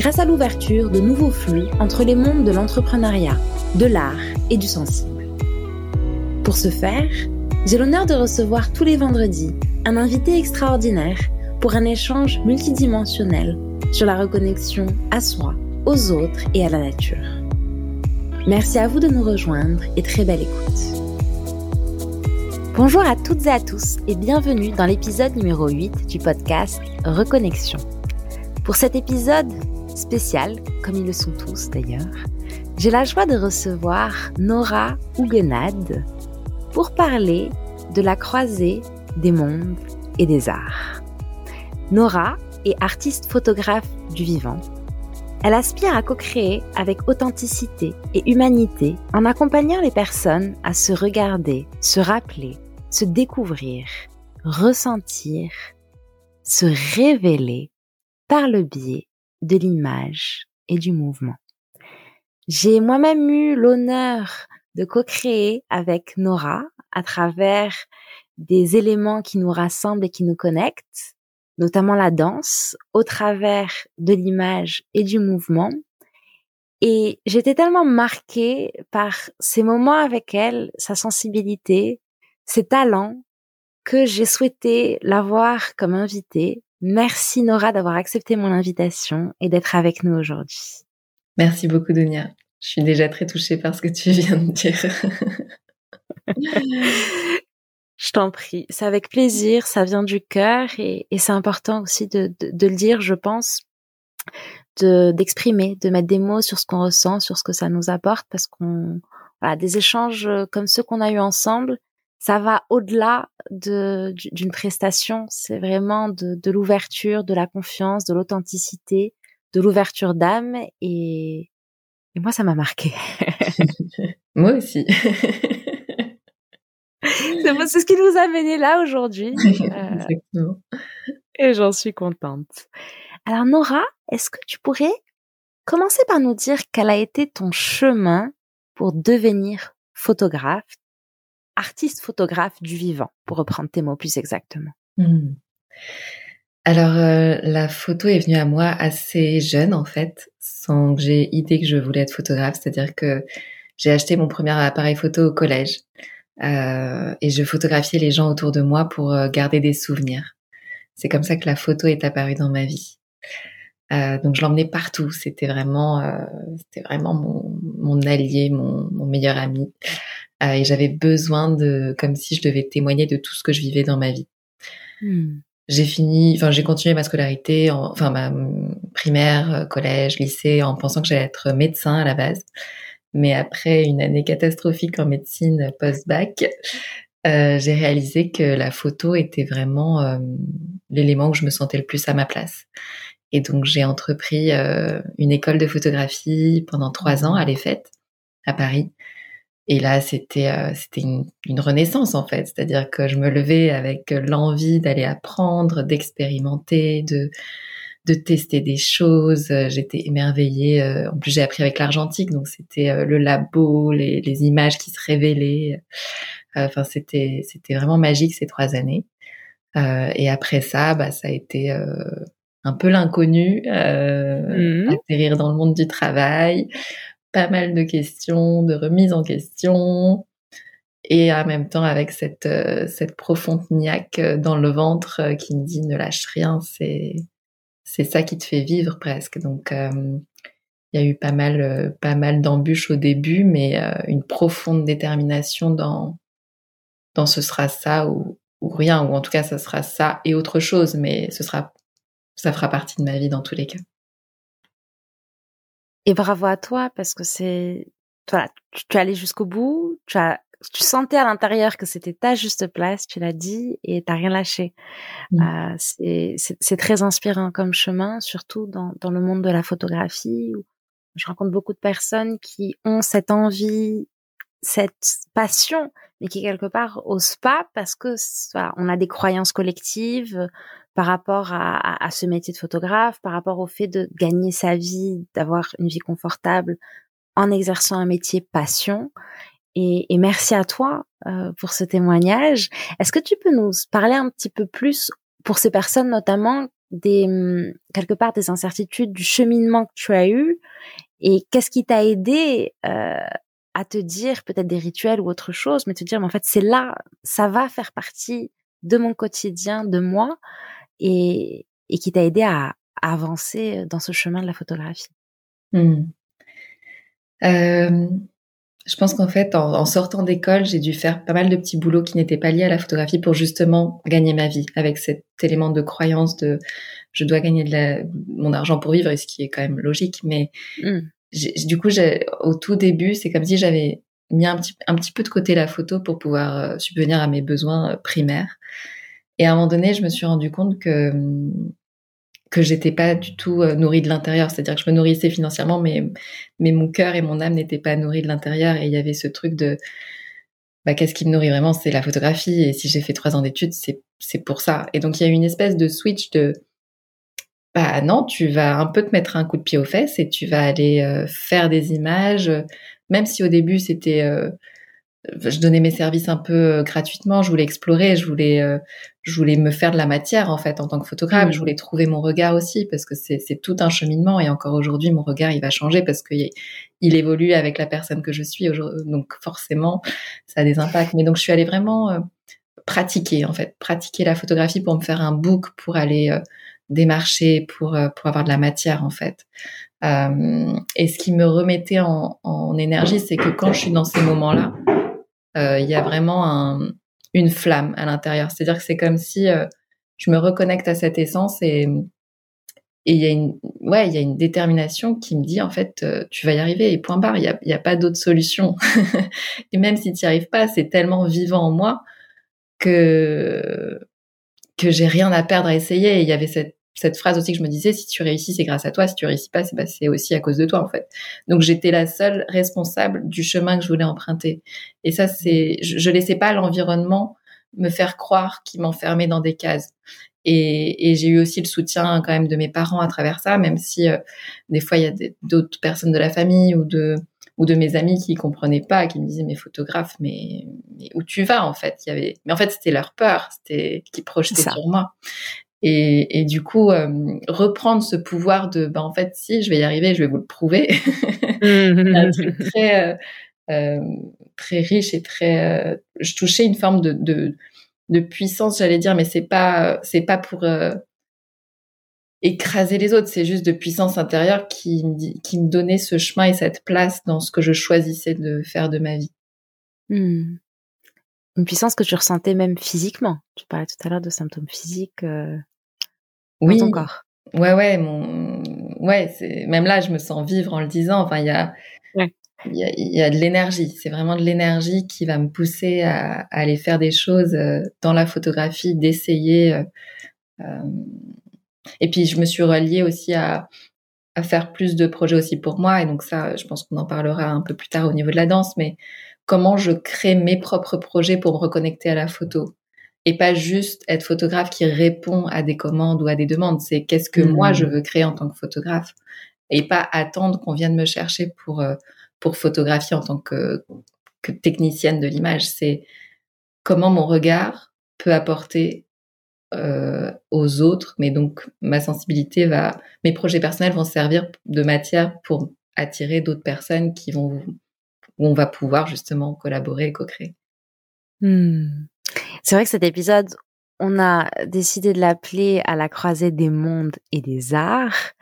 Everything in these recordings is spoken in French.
grâce à l'ouverture de nouveaux flux entre les mondes de l'entrepreneuriat, de l'art et du sensible. Pour ce faire, j'ai l'honneur de recevoir tous les vendredis un invité extraordinaire pour un échange multidimensionnel sur la reconnexion à soi, aux autres et à la nature. Merci à vous de nous rejoindre et très belle écoute. Bonjour à toutes et à tous et bienvenue dans l'épisode numéro 8 du podcast Reconnexion. Pour cet épisode, spécial, comme ils le sont tous d'ailleurs, j'ai la joie de recevoir Nora Huguenad pour parler de la croisée des mondes et des arts. Nora est artiste photographe du vivant. Elle aspire à co-créer avec authenticité et humanité en accompagnant les personnes à se regarder, se rappeler, se découvrir, ressentir, se révéler par le biais de l'image et du mouvement. J'ai moi-même eu l'honneur de co-créer avec Nora à travers des éléments qui nous rassemblent et qui nous connectent, notamment la danse, au travers de l'image et du mouvement. Et j'étais tellement marquée par ces moments avec elle, sa sensibilité, ses talents, que j'ai souhaité l'avoir comme invitée Merci Nora d'avoir accepté mon invitation et d'être avec nous aujourd'hui. Merci beaucoup Dunia. Je suis déjà très touchée par ce que tu viens de dire. je t'en prie. C'est avec plaisir, ça vient du cœur et, c'est important aussi de, le dire, je pense, d'exprimer, de, mettre des mots sur ce qu'on ressent, sur ce que ça nous apporte parce qu'on, voilà, des échanges comme ceux qu'on a eu ensemble, ça va au-delà de, d'une prestation. C'est vraiment de, de l'ouverture, de la confiance, de l'authenticité, de l'ouverture d'âme. Et, et moi, ça m'a marqué. moi aussi. c'est ce qui nous a mené là aujourd'hui. Exactement. et j'en suis contente. Alors Nora, est-ce que tu pourrais commencer par nous dire quel a été ton chemin pour devenir photographe? Artiste photographe du vivant, pour reprendre tes mots plus exactement hmm. Alors euh, la photo est venue à moi assez jeune en fait, sans que j'ai idée que je voulais être photographe. C'est-à-dire que j'ai acheté mon premier appareil photo au collège euh, et je photographiais les gens autour de moi pour euh, garder des souvenirs. C'est comme ça que la photo est apparue dans ma vie. donc je l'emmenais partout. C'était vraiment, c'était vraiment mon, allié, mon meilleur ami. Euh, et j'avais besoin de, comme si je devais témoigner de tout ce que je vivais dans ma vie. Hmm. J'ai fini, enfin j'ai continué ma scolarité, enfin ma primaire, euh, collège, lycée, en pensant que j'allais être médecin à la base. Mais après une année catastrophique en médecine post-bac, euh, j'ai réalisé que la photo était vraiment euh, l'élément où je me sentais le plus à ma place. Et donc j'ai entrepris euh, une école de photographie pendant trois ans à l'EFET à Paris. Et là, c'était euh, c'était une, renaissance en fait, c'est-à-dire que je me levais avec l'envie d'aller apprendre, d'expérimenter, de de tester des choses. J'étais émerveillée. Euh, en plus, j'ai appris avec l'argentique, donc c'était euh, le labo, les, les, images qui se révélaient. Enfin, c'était c'était vraiment magique ces trois années. et après ça, bah, ça a été un peu l'inconnu, mmh atterrir dans le monde du travail, pas mal de questions, de remises en question, et en même temps avec cette, euh, cette profonde niaque euh, dans le ventre euh, qui me dit ne lâche rien, c'est c'est ça qui te fait vivre presque. Donc il y a eu pas mal pas mal d'embûches au début, mais une profonde détermination dans dans ce sera ça ou, ou rien, ou en tout cas ça sera ça et autre chose, mais ce sera ça fera partie de ma vie dans tous les cas. Et bravo à toi parce que c'est, voilà, tu, es allé jusqu'au bout, tu as tu sentais à l'intérieur que c'était ta juste place, tu l'as dit, et t'as rien lâché. Mmh. Euh, c'est très inspirant comme chemin, surtout dans, dans le monde de la photographie. Où je rencontre beaucoup de personnes qui ont cette envie, cette passion, mais qui quelque part osent pas parce que on a des croyances collectives par rapport à, à, ce métier de photographe, par rapport au fait de gagner sa vie, d'avoir une vie confortable en exerçant un métier passion. Et, et merci à toi euh, pour ce témoignage. Est-ce que tu peux nous parler un petit peu plus pour ces personnes notamment des hum, quelque part des incertitudes du cheminement que tu as eu et qu'est-ce qui t'a aidé euh, à te dire peut-être des rituels ou autre chose, mais te dire mais en fait c'est là, ça va faire partie de mon quotidien, de moi et, et qui t'a aidé à, avancer dans ce chemin de la photographie. Mmh. Euh, je pense qu'en fait, en, sortant d'école, j'ai dû faire pas mal de petits boulots qui n'étaient pas liés à la photographie pour justement gagner ma vie avec cet élément de croyance de je dois gagner de la, mon argent pour vivre, ce qui est quand même logique. Mais mmh. du coup, au tout début, c'est comme si j'avais mis un petit, un petit peu de côté la photo pour pouvoir euh, subvenir à mes besoins euh, primaires. Et à un moment donné, je me suis rendu compte que que j'étais pas du tout euh, nourrie de l'intérieur, c'est-à-dire que je me nourrissais financièrement, mais mais mon cœur et mon âme n'étaient pas nourris de l'intérieur. Et il y avait ce truc de bah, qu'est-ce qui me nourrit vraiment, c'est la photographie. Et si j'ai fait trois ans d'études, c'est c'est pour ça. Et donc il y a eu une espèce de switch de bah non, tu vas un peu te mettre un coup de pied aux fesses et tu vas aller euh, faire des images, même si au début c'était euh, je donnais mes services un peu euh, gratuitement, je voulais explorer, je voulais, euh, je voulais me faire de la matière en fait en tant que photographe, mmh. je voulais trouver mon regard aussi parce que c'est, tout un cheminement et encore aujourd'hui mon regard il va changer parce que il évolue avec la personne que je suis donc forcément ça a des impacts. Mais donc je suis allée vraiment euh, pratiquer en fait, pratiquer la photographie pour me faire un book, pour aller démarcher, pour pour avoir de la matière en fait. et ce qui me remettait en, en énergie, c'est que quand je suis dans ces moments-là, euh, il y a vraiment un, une flamme à l'intérieur. C'est-à-dire que c'est comme si euh, je me reconnecte à cette essence et et il y a une ouais il y a une détermination qui me dit en fait euh, tu vas y arriver et point barre. Il y a, y a pas d'autre solution. Et même si tu n'y arrives pas c'est tellement vivant en moi que que j'ai rien à perdre à essayer. Il y avait cette cette phrase aussi que je me disais, si tu réussis, c'est grâce à toi. Si tu réussis pas, c'est bah, aussi à cause de toi, en fait. Donc, j'étais la seule responsable du chemin que je voulais emprunter. Et ça, c'est, je, je laissais pas l'environnement me faire croire qu'il m'enfermait dans des cases. Et, et j'ai eu aussi le soutien quand même de mes parents à travers ça, même si euh, des fois il y a d'autres personnes de la famille ou de ou de mes amis qui comprenaient pas, qui me disaient mais photographe, mais, mais où tu vas en fait? Il y avait, mais en fait c'était leur peur, c'était qui projetait sur moi. Et, et, du coup, euh, reprendre ce pouvoir de, ben en fait, si je vais y arriver, je vais vous le prouver. Mmh. un truc très, euh, euh, très riche et très. Euh, je touchais une forme de, de, de puissance, j'allais dire, mais c'est pas, c'est pas pour écraser les autres, c'est juste de puissance intérieure qui, qui me donnait ce chemin et cette place dans ce que je choisissais de faire de ma vie. Mmh. Une puissance que tu ressentais même physiquement. Tu parlais tout à l'heure de symptômes physiques oui. ton corps. Ouais, ouais, mon, ouais, c'est même là, je me sens vivre en le disant. Enfin, il y a, il y a, il y a de l'énergie. C'est vraiment de l'énergie qui va me pousser à, à, aller faire des choses euh, dans la photographie, d'essayer. Euh, euh, et puis, je me suis reliée aussi à, à faire plus de projets aussi pour moi. Et donc ça, je pense qu'on en parlera un peu plus tard au niveau de la danse, mais comment je crée mes propres projets pour me reconnecter à la photo? Et pas juste être photographe qui répond à des commandes ou à des demandes. C'est qu'est-ce que moi je mmh. veux créer en tant que photographe et pas attendre qu'on vienne me chercher pour euh, pour photographier en tant que, que technicienne de l'image. C'est comment mon regard peut apporter euh, aux autres, mais donc ma sensibilité va, mes projets personnels vont servir de matière pour attirer d'autres personnes qui vont où on va pouvoir justement collaborer et co-créer. Mmh. C'est vrai que cet épisode, on a décidé de l'appeler à la croisée des mondes et des arts.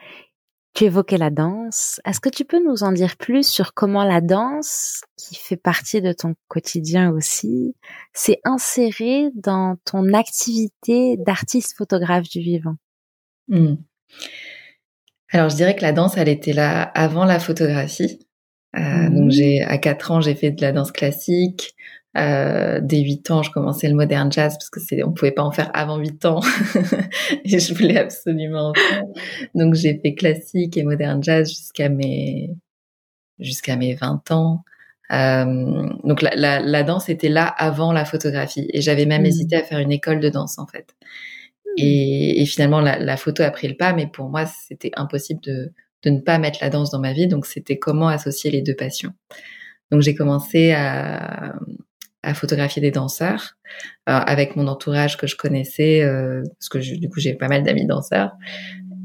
Tu évoquais la danse. Est-ce que tu peux nous en dire plus sur comment la danse, qui fait partie de ton quotidien aussi, s'est insérée dans ton activité d'artiste photographe du vivant? Hmm. Alors, je dirais que la danse, elle était là avant la photographie. Euh, Donc, mmh. j'ai à 4 ans, j'ai fait de la danse classique. Euh, dès 8 ans, je commençais le modern jazz parce que c'est, on pouvait pas en faire avant 8 ans et je voulais absolument en faire. Donc j'ai fait classique et modern jazz jusqu'à mes jusqu'à mes 20 ans. Euh, donc la, la, la, danse était là avant la photographie et j'avais même mmh. hésité à faire une école de danse en fait. Mmh. Et, et, finalement la, la, photo a pris le pas, mais pour moi c'était impossible de, de ne pas mettre la danse dans ma vie. Donc c'était comment associer les deux passions. Donc j'ai commencé à, à photographier des danseurs euh, avec mon entourage que je connaissais, euh, parce que du coup j'ai pas mal d'amis danseurs,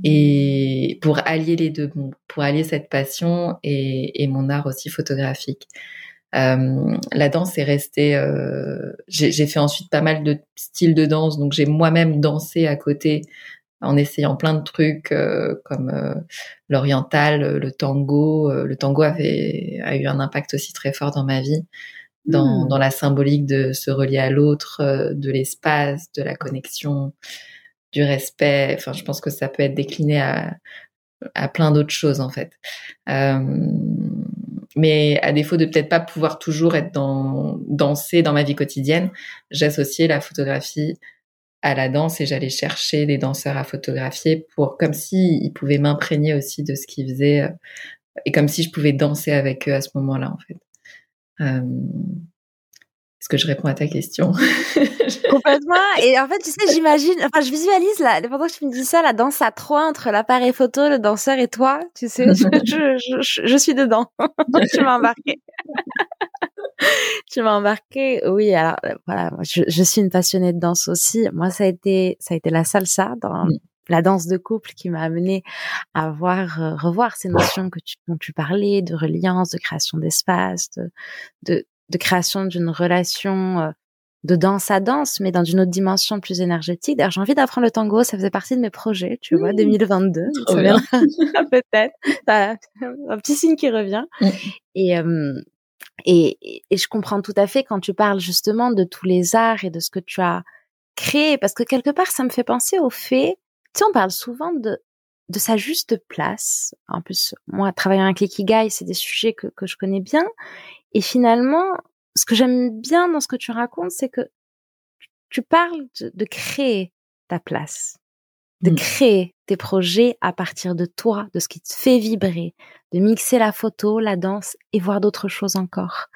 et pour allier les deux, pour allier cette passion et, et mon art aussi photographique. Euh, la danse est restée. Euh, j'ai fait ensuite pas mal de styles de danse, donc j'ai moi-même dansé à côté en essayant plein de trucs euh, comme euh, l'oriental, le tango. le tango avait a eu un impact aussi très fort dans ma vie dans, hmm. dans la symbolique de se relier à l'autre, euh, de l'espace, de la connexion, du respect. Enfin, je pense que ça peut être décliné à, à plein d'autres choses en fait. Euh, mais à défaut de peut-être pas pouvoir toujours être dans danser dans ma vie quotidienne, j'associais la photographie à la danse et j'allais chercher des danseurs à photographier pour comme si ils pouvaient m'imprégner aussi de ce qu'ils faisaient euh, et comme si je pouvais danser avec eux à ce moment-là en fait. Euh, est-ce que je réponds à ta question? Complètement. Et en fait, tu sais, j'imagine, enfin, je visualise là, pendant que tu me dis ça, la danse à trois entre l'appareil photo, le danseur et toi. Tu sais, je, je, je, je suis dedans. tu m'as embarqué. tu m'as embarqué. Oui, alors voilà, je, je, suis une passionnée de danse aussi. Moi, ça a été, ça a été la salsa dans la danse de couple qui m'a amené à voir, euh, revoir ces notions que tu, dont tu parlais, de reliance, de création d'espace, de, de, de, création d'une relation euh, de danse à danse, mais dans une autre dimension plus énergétique. D'ailleurs, j'ai envie d'apprendre le tango, ça faisait partie de mes projets, tu vois, 2022. Mmh. Ça viendra peut-être. Un petit signe qui revient. Mmh. Et, euh, et, et je comprends tout à fait quand tu parles justement de tous les arts et de ce que tu as créé, parce que quelque part, ça me fait penser au fait sais, on parle souvent de, de sa juste place. En plus, moi, travaillant avec l'ikigai, c'est des sujets que, que je connais bien. Et finalement, ce que j'aime bien dans ce que tu racontes, c'est que tu parles de, créer ta place, de mmh. créer tes projets à partir de toi, de ce qui te fait vibrer, de mixer la photo, la danse et voir d'autres choses encore.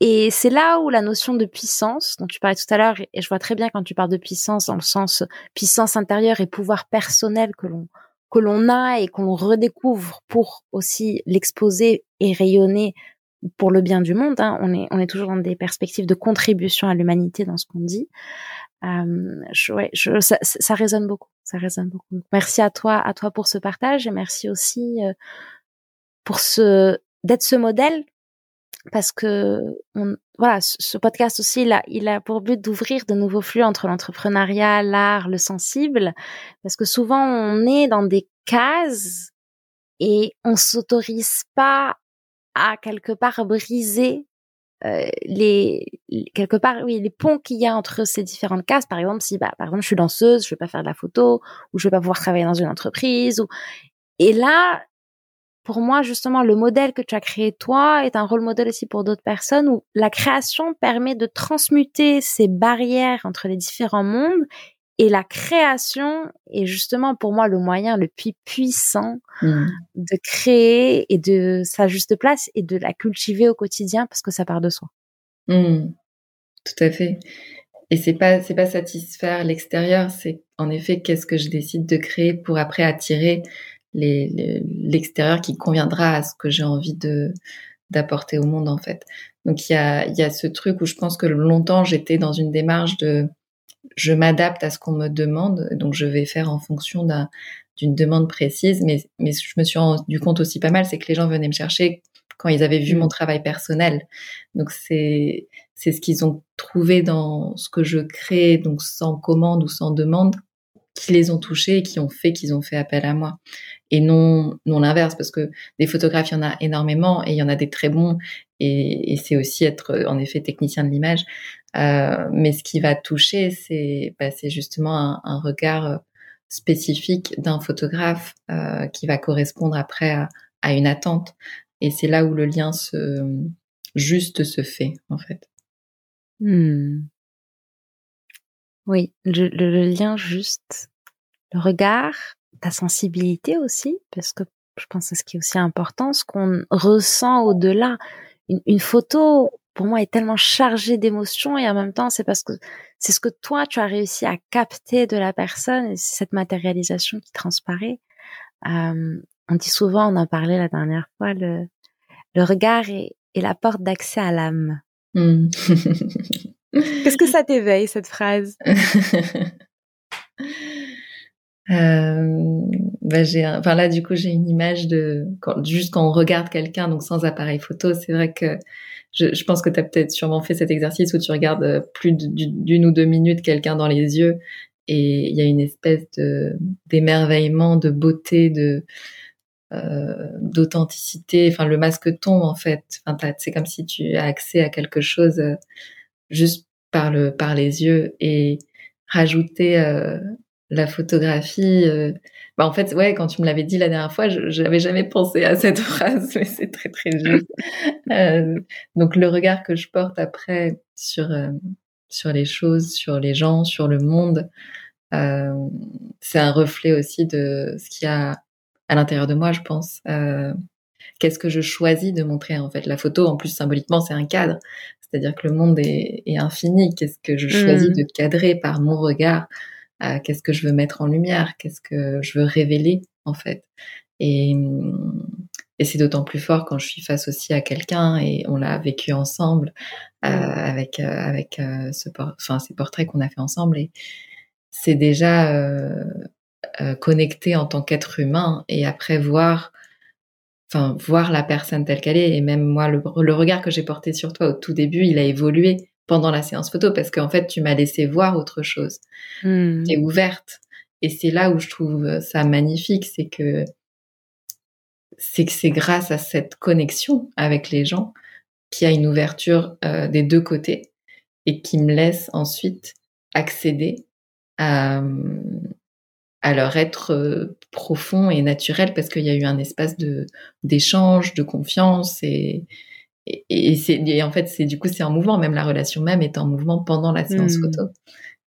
Et c'est là où la notion de puissance, dont tu parlais tout à l'heure, et je vois très bien quand tu parles de puissance dans le sens puissance intérieure et pouvoir personnel que l'on que l'on a et qu'on redécouvre pour aussi l'exposer et rayonner pour le bien du monde. Hein. On est on est toujours dans des perspectives de contribution à l'humanité dans ce qu'on dit. Euh, je, ouais, je, ça, ça, résonne beaucoup, ça résonne beaucoup. Merci à toi, à toi pour ce partage et merci aussi euh, pour ce d'être ce modèle parce que on, voilà, ce podcast aussi, il a, il a pour but d'ouvrir de nouveaux flux entre l'entrepreneuriat, l'art, le sensible, parce que souvent on est dans des cases et on s'autorise pas à quelque part briser euh, les quelque part oui les ponts qu'il y a entre ces différentes cases. Par exemple si bah par exemple je suis danseuse je vais pas faire de la photo ou je vais pas pouvoir travailler dans une entreprise ou et là pour moi, justement, le modèle que tu as créé toi est un rôle modèle aussi pour d'autres personnes où la création permet de transmuter ces barrières entre les différents mondes et la création est justement pour moi le moyen le plus puissant mmh. de créer et de sa juste place et de la cultiver au quotidien parce que ça part de soi. Mmh. Tout à fait. Et c'est pas c'est pas satisfaire l'extérieur, c'est en effet qu'est-ce que je décide de créer pour après attirer l'extérieur qui conviendra à ce que j'ai envie de d'apporter au monde en fait. Donc il y a, y a ce truc où je pense que longtemps j'étais dans une démarche de je m'adapte à ce qu'on me demande, donc je vais faire en fonction d'une demande précise, mais, mais je me suis rendu compte aussi pas mal, c'est que les gens venaient me chercher quand ils avaient vu mmh. mon travail personnel. Donc c'est c'est ce qu'ils ont trouvé dans ce que je crée, donc sans commande ou sans demande, qui les ont touchés et qui ont fait qu'ils ont fait appel à moi et non non l'inverse parce que des photographes il y en a énormément et il y en a des très bons. Et, et c'est aussi être en effet technicien de l'image. Euh, mais ce qui va toucher c'est bah, justement un, un, regard spécifique d'un photographe euh, qui va correspondre après à, à une attente. Et c'est là où le lien se juste se fait en fait. Hmm. Oui, le, lien juste, le regard, ta sensibilité aussi, parce que je pense que ce qui est aussi important, ce qu'on ressent au-delà. Une, photo, pour moi, est tellement chargée d'émotions et en même temps, c'est parce que c'est ce que toi, tu as réussi à capter de la personne et c'est cette matérialisation qui transparaît. Euh, on dit souvent, on en parlait la dernière fois, le, le regard est, est la porte d'accès à l'âme. Hmm. Qu'est-ce que ça t'éveille, cette phrase? euh, bah j'ai, enfin là du coup j'ai une image de quand, juste quand on regarde quelqu'un donc sans appareil photo, c'est vrai que je, je pense que tu as peut-être sûrement fait cet exercice où tu regardes plus d'une ou deux minutes quelqu'un dans les yeux et il y a une espèce de d'émerveillement, de beauté, de euh, d'authenticité. Enfin, le masque tombe en fait. Enfin, c'est comme si tu as accès à quelque chose euh, juste par le par les yeux et rajouter euh, la photographie. Bah, en fait, ouais, quand tu me l'avais dit la dernière fois, je n'avais jamais pensé à cette phrase, mais c'est très très juste. donc le regard que je porte après sur sur les choses, sur les gens, sur le monde, c'est un reflet aussi de ce qu'il y a à l'intérieur de moi, je pense. Euh, Qu'est-ce que je choisis de montrer en fait? La photo, en plus symboliquement, c'est un cadre, c'est-à-dire que le monde est, est infini. Qu'est-ce que je choisis mmh. de cadrer par mon regard euh, Qu'est-ce que je veux mettre en lumière? Qu'est-ce que je veux révéler en fait? Et, et c'est d'autant plus fort quand je suis face aussi à quelqu'un et on l'a vécu ensemble euh, avec euh, avec euh, ce enfin ces portraits qu'on a fait ensemble. Et c'est déjà euh, connecter en tant qu'être humain et après voir enfin voir la personne telle qu'elle est. Et même moi le, regard que j'ai porté sur toi au tout début il a évolué pendant la séance photo parce qu'en fait tu m'as laissé voir autre chose mmh. tu es ouverte et c'est là où je trouve ça magnifique c'est que c'est que c'est grâce à cette connexion avec les gens qu'il y a une ouverture euh, des deux côtés et qui me laisse ensuite accéder à, à leur être euh, profond et naturel parce qu'il y a eu un espace de d'échange, de confiance et et, c'est en fait c'est du coup c'est en mouvement. Même la relation même est en mouvement pendant la séance mmh. photo.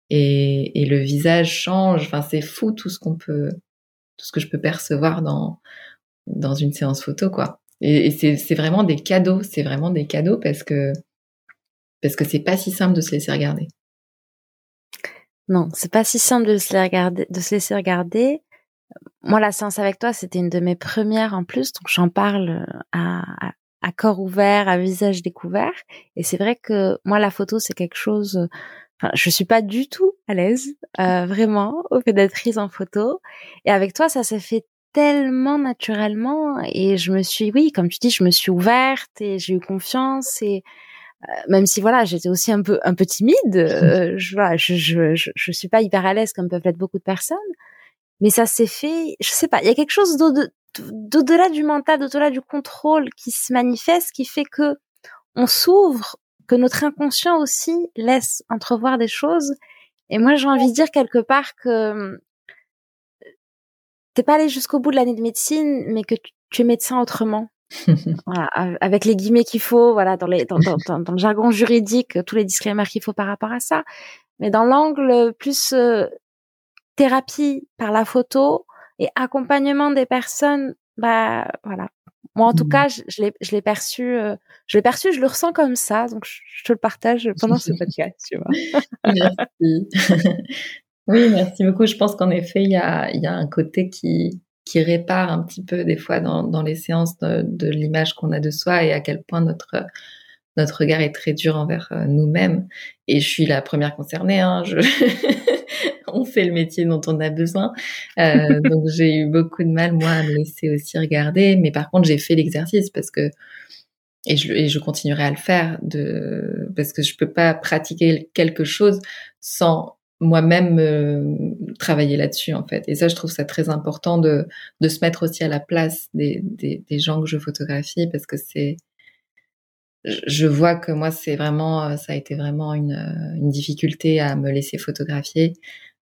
Et, et le visage change. Enfin c'est fou tout ce qu'on peut tout ce que je peux percevoir dans dans une séance photo quoi. Et, et c'est vraiment des cadeaux. C'est vraiment des cadeaux parce que parce que c'est pas si simple de se laisser regarder. Non, c'est pas si simple de se, regarder, de se laisser regarder. Moi, la séance avec toi, c'était une de mes premières en plus, donc j'en parle euh, à, à, corps ouvert, à visage découvert. Et c'est vrai que moi, la photo, c'est quelque chose. Enfin, je suis pas du tout à l'aise, euh, vraiment, au fait d'être prise en photo. Et avec toi, ça s'est fait tellement naturellement. Et je me suis, oui, comme tu dis, je me suis ouverte et j'ai eu confiance et euh, même si voilà, j'étais aussi un peu un peu timide, euh, je, voilà, je, je, je, je, suis pas hyper à l'aise comme peuvent l'être beaucoup de personnes, mais ça s'est fait, je sais pas, il y a quelque chose d'au-delà du mental, d'au-delà du contrôle qui se manifeste, qui fait que on s'ouvre, que notre inconscient aussi laisse entrevoir des choses. Et moi, j'ai envie de dire quelque part que euh, t'es pas allé jusqu'au bout de l'année de médecine, mais que tu es médecin autrement. voilà, avec les guillemets qu'il faut, voilà, dans, les, dans, dans, dans, le jargon juridique, tous les disclaimers qu'il faut par rapport à ça. Mais dans l'angle plus euh, thérapie par la photo et accompagnement des personnes, bah voilà. Moi, en tout mmh. cas, je, je l'ai perçu, euh, je l'ai perçu, je le ressens comme ça, donc je, te le partage pendant ce podcast, tu vois. merci. oui, merci beaucoup. Je pense qu'en effet, il y a, y a un côté qui, qui répare un petit peu des fois dans, dans les séances de, de l'image qu'on a de soi et à quel point notre notre regard est très dur envers euh, nous-mêmes. Et je suis la première concernée. Hein, je... on fait le métier dont on a besoin. Euh, donc j'ai eu beaucoup de mal moi à me laisser aussi regarder. Mais par contre j'ai fait l'exercice parce que et je, et je continuerai à le faire de parce que je peux pas pratiquer quelque chose sans moi-même euh, travailler là-dessus en fait. Et ça, je trouve ça très important de, de se mettre aussi à la place des, des, des gens que je photographie parce que c'est, je vois que moi, c'est vraiment, euh, ça a été vraiment une, euh, une difficulté à me laisser photographier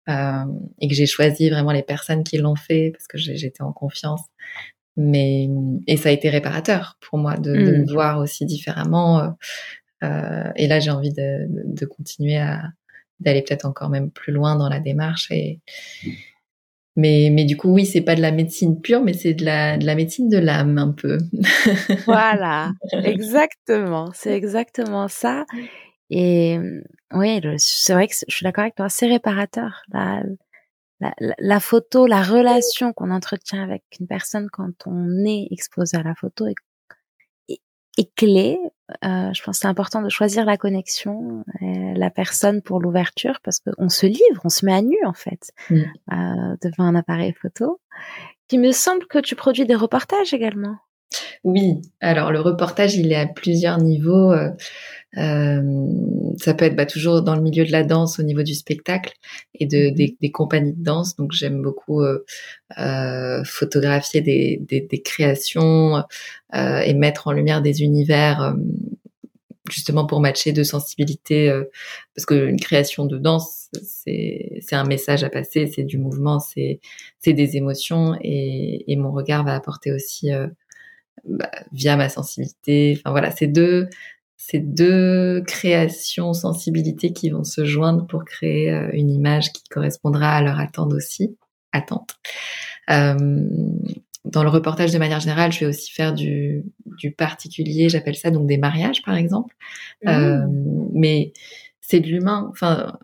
euh, et que j'ai choisi vraiment les personnes qui l'ont fait parce que j'étais en confiance. Mais et ça a été réparateur pour moi de, de me mmh. voir aussi différemment et là, j'ai envie de, de continuer à d'aller peut-être encore même plus loin dans la démarche et mais, mais du coup, oui, c'est pas de la médecine pure, mais c'est de la, de la médecine de l'âme un peu. voilà, exactement. C'est exactement ça. Et oui, c'est vrai que je suis d'accord avec toi, c'est réparateur. La, la, la, photo, la relation qu'on entretient avec une personne quand on est exposé à la photo est clé. Euh, je pense que c'est important de choisir la connexion, euh, la personne pour l'ouverture, parce qu'on se livre, on se met à nu en fait mm. euh, devant un appareil photo. Il me semble que tu produis des reportages également. Oui, alors le reportage, il est à plusieurs niveaux. Euh, euh, ça peut être bah, toujours dans le milieu de la danse au niveau du spectacle et de, mhm. des, compagnies de danse. Donc j'aime beaucoup euh, euh, photographier des, des, des créations et mettre en lumière des univers justement pour matcher deux sensibilités parce qu'une création de danse c'est un message à passer c'est du mouvement c'est c'est des émotions et, et mon regard va apporter aussi bah, via ma sensibilité enfin voilà c'est deux ces deux créations, sensibilités qui vont se joindre pour créer euh, une image qui correspondra à leur attente aussi. Attente. Euh, dans le reportage de manière générale, je vais aussi faire du, du particulier, j'appelle ça donc des mariages par exemple. Mmh. Euh, mais c'est de l'humain. Enfin,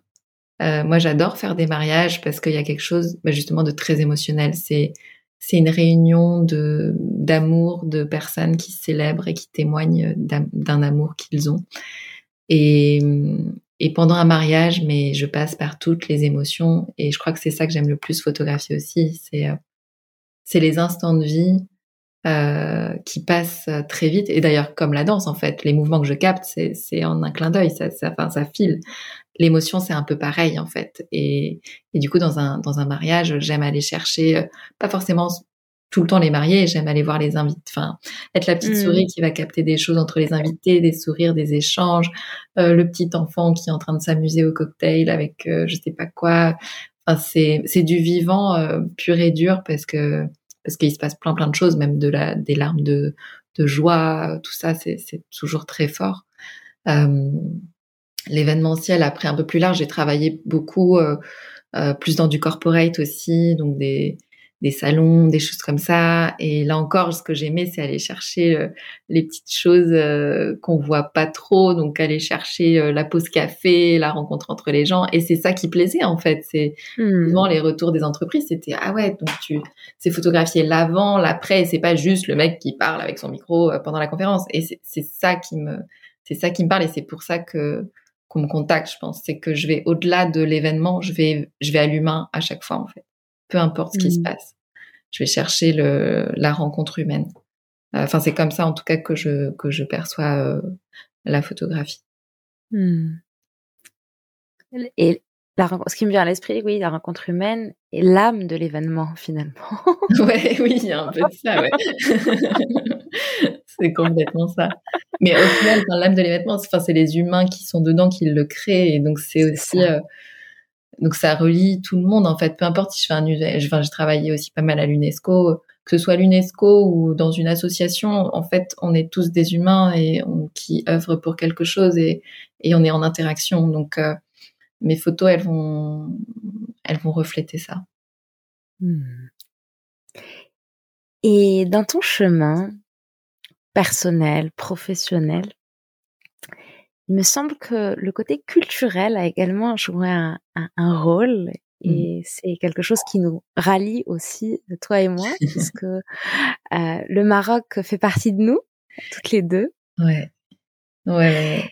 euh, moi j'adore faire des mariages parce qu'il y a quelque chose bah, justement de très émotionnel. C'est c'est une réunion de d'amour de personnes qui célèbrent et qui témoignent d'un amour qu'ils ont. Et, et pendant un mariage, mais je passe par toutes les émotions et je crois que c'est ça que j'aime le plus photographier aussi. C'est euh, c'est les instants de vie euh, qui passent très vite. Et d'ailleurs, comme la danse, en fait, les mouvements que je capte, c'est en un clin d'œil, ça, ça, file l'émotion c'est un peu pareil en fait. Et, et, du coup dans un dans un mariage, j'aime aller chercher euh, pas forcément tout le temps les mariés, j'aime aller voir les invités, enfin être la petite mmh. souris qui va capter des choses entre les invités, des sourires, des échanges, euh, le petit enfant qui est en train de s'amuser au cocktail avec euh, je sais pas quoi. Enfin c'est c'est du vivant euh, pur et dur parce que parce qu'il se passe plein plein de choses, même de la des larmes de de joie, tout ça c'est c'est toujours très fort. Euh, l'événementiel après un peu plus large. J'ai travaillé beaucoup euh, euh, plus dans du corporate aussi, donc des, des salons, des choses comme ça. Et là encore, ce que j'aimais, c'est aller chercher euh, les petites choses qu'on voit pas trop, donc aller chercher la pause café, la rencontre entre les gens. Et c'est ça qui plaisait en fait. C'est mmh. souvent les retours des entreprises, c'était ah ouais, donc tu c'est photographier l'avant, l'après. C'est pas juste le mec qui parle avec son micro pendant la conférence. Et c'est ça qui me c'est ça qui me parle et c'est pour ça que qu'on me contacte, je pense. C'est que je vais au-delà de l'événement, je vais, je vais à l'humain à chaque fois, en fait. Peu importe ce qui se mmh. passe. Je vais chercher le, la rencontre humaine. Enfin, c'est comme ça, en tout cas, que je, que je perçois euh, la photographie. Mmh. Et la, ce qui me vient à l'esprit, oui, la rencontre humaine et l'âme de l'événement, finalement. ouais, oui, il y a un peu de ça, ouais. c'est complètement ça. Mais au final, l'âme de l'événement, enfin, c'est les humains qui sont dedans qui le créent. Et donc, c'est aussi. Euh, donc, ça relie tout le monde, en fait. Peu importe si je fais un. Enfin, j'ai travaillé aussi pas mal à l'UNESCO. Que ce soit l'UNESCO ou dans une association, en fait, on est tous des humains et on, qui œuvrent pour quelque chose et, et on est en interaction. Donc, euh, mes photos, elles vont, elles vont refléter ça. Hmm. Et dans ton chemin, personnel, professionnel. Il me semble que le côté culturel a également joué un, rôle mmh. et c'est quelque chose qui nous rallie aussi, toi et moi, puisque euh, le Maroc fait partie de nous, toutes les deux. Ouais. Ouais.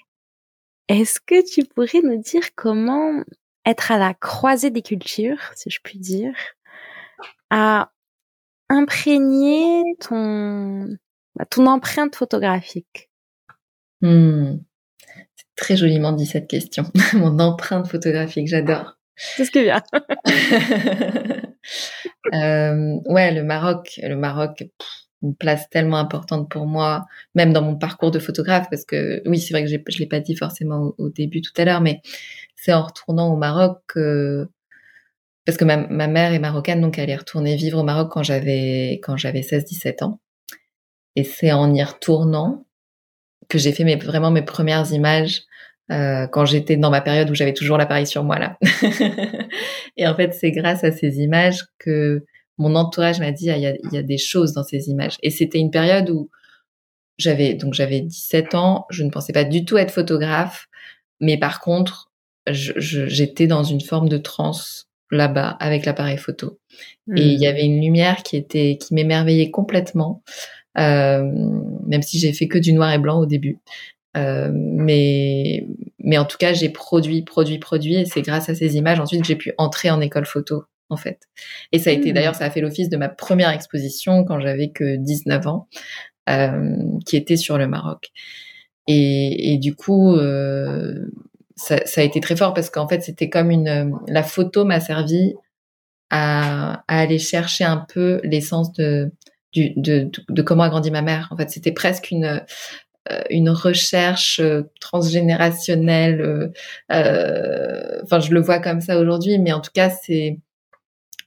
Est-ce que tu pourrais nous dire comment être à la croisée des cultures, si je puis dire, a imprégné ton bah, ton empreinte photographique hmm. C'est très joliment dit cette question. Mon empreinte photographique, j'adore. C'est ce qui vient. euh, ouais, le Maroc, le Maroc, une place tellement importante pour moi, même dans mon parcours de photographe, parce que oui, c'est vrai que je l'ai pas dit forcément au, début tout à l'heure, mais c'est en retournant au Maroc que parce que ma, ma, mère est marocaine, donc elle est retournée vivre au Maroc quand j'avais quand j'avais 16-17 ans. Et c'est en y retournant que j'ai fait mes, vraiment mes premières images euh, quand j'étais dans ma période où j'avais toujours l'appareil sur moi là. et en fait, c'est grâce à ces images que mon entourage m'a dit ah, il y, a, y, a, des choses dans ces images. Et c'était une période où j'avais donc j'avais 17 ans, je ne pensais pas du tout être photographe, mais par contre, j'étais dans une forme de transe là-bas avec l'appareil photo. Et il y hmm. avait une lumière qui était qui m'émerveillait complètement, même si j'ai fait que du noir et blanc au début. Euh, mais mais en tout cas, j'ai produit, produit, produit, et c'est grâce à ces images ensuite que j'ai pu entrer en école photo en fait. Et ça a été hmm. d'ailleurs, ça a fait l'office de ma première exposition quand j'avais que 19 ans, euh, qui était sur le Maroc. Et, et du coup, euh, ça, ça, a été très fort parce qu'en fait, c'était comme une, la photo m'a servi à, à, aller chercher un peu l'essence de, du, de, de, comment a grandi ma mère. En fait, c'était presque une, euh, une recherche euh, transgénérationnelle. Euh, euh, enfin, je le vois comme ça aujourd'hui, mais en tout cas, c'est.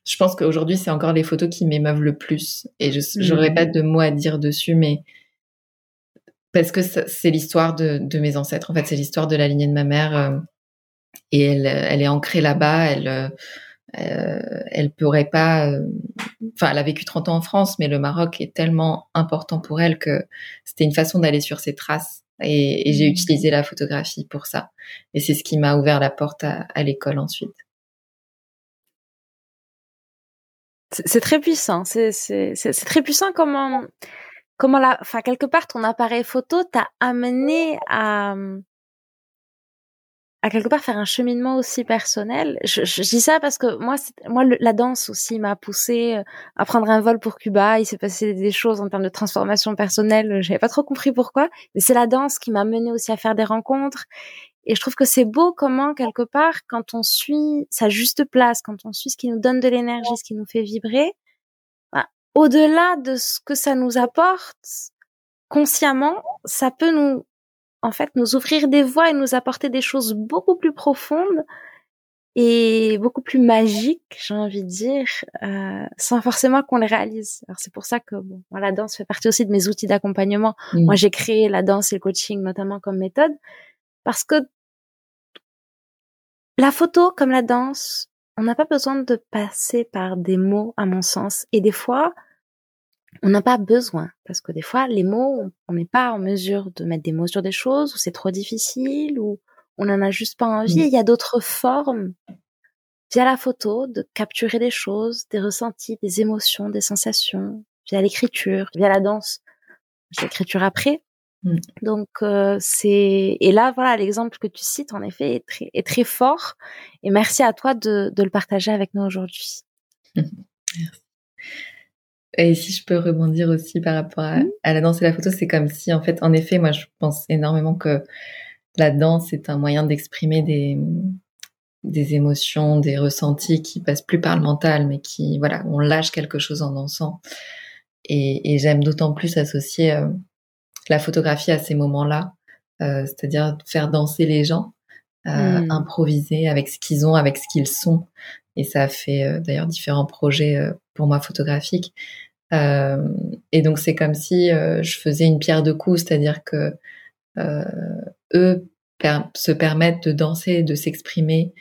Je pense qu'aujourd'hui, c'est encore les photos qui m'émeuvent le plus. Et je n'aurais mmh. pas de mots à dire dessus, mais parce que c'est l'histoire de, de, mes ancêtres. En fait, c'est l'histoire de la lignée de ma mère. et elle, elle est ancrée là-bas. Elle euh, elle pourrait pas. Euh, enfin, elle a vécu 30 ans en France, mais le Maroc est tellement important pour elle que c'était une façon d'aller sur ses traces. Et, j'ai mmh. utilisé la photographie pour ça. Et c'est ce qui m'a ouvert la porte à, l'école ensuite. C'est très puissant. C'est très puissant comment comment la, enfin quelque part ton appareil photo t'a amené à à quelque part faire un cheminement aussi personnel. Je, je, dis ça parce que moi, moi, la danse aussi m'a poussé euh, à prendre un vol pour Cuba. Il s'est passé des choses en termes de transformation personnelle. J'avais pas trop compris pourquoi, mais c'est la danse qui m'a mené aussi à faire des rencontres. Et je trouve que c'est beau comment quelque part, quand on suit sa juste place, quand on suit ce qui nous donne de l'énergie, ce qui nous fait vibrer, bah, au-delà de ce que ça nous apporte, consciemment, ça peut nous en fait nous ouvrir des voies et nous apporter des choses beaucoup plus profondes et beaucoup plus magiques, j'ai envie de dire, euh, sans forcément qu'on les réalise. Alors c'est pour ça que bon, la danse fait partie aussi de mes outils d'accompagnement. Mmh. Moi, j'ai créé la danse et le coaching notamment comme méthode parce que la photo comme la danse, on n'a pas besoin de passer par des mots à mon sens. Et des fois, on n'a pas besoin parce que des fois les mots on n'est pas en mesure de mettre des mots sur des choses ou c'est trop difficile ou on n'en a juste pas envie. Mmh. Il y a d'autres formes via la photo de capturer des choses, des ressentis, des émotions, des sensations, via l'écriture, via la danse. L'écriture après. Mmh. Donc euh, c'est et là voilà l'exemple que tu cites en effet est très est très fort et merci à toi de, de le partager avec nous aujourd'hui. Merci. Et si je peux rebondir aussi par rapport à, la danse et la photo, c'est comme si, en fait, en effet, moi, je pense énormément que la danse est un moyen d'exprimer des, des émotions, des ressentis qui passent plus par le mental, mais qui, voilà, on lâche quelque chose en dansant. Et, et j'aime d'autant plus associer euh, la photographie à ces moments-là, euh, c'est-à-dire faire danser les gens, euh, hmm. improviser avec ce qu'ils ont, avec ce qu'ils sont. Et ça a fait d'ailleurs différents projets pour moi photographiques. Euh, et donc c'est comme si euh, je faisais une pierre de coups, c'est-à-dire que euh, eux se permettent de danser, de s'exprimer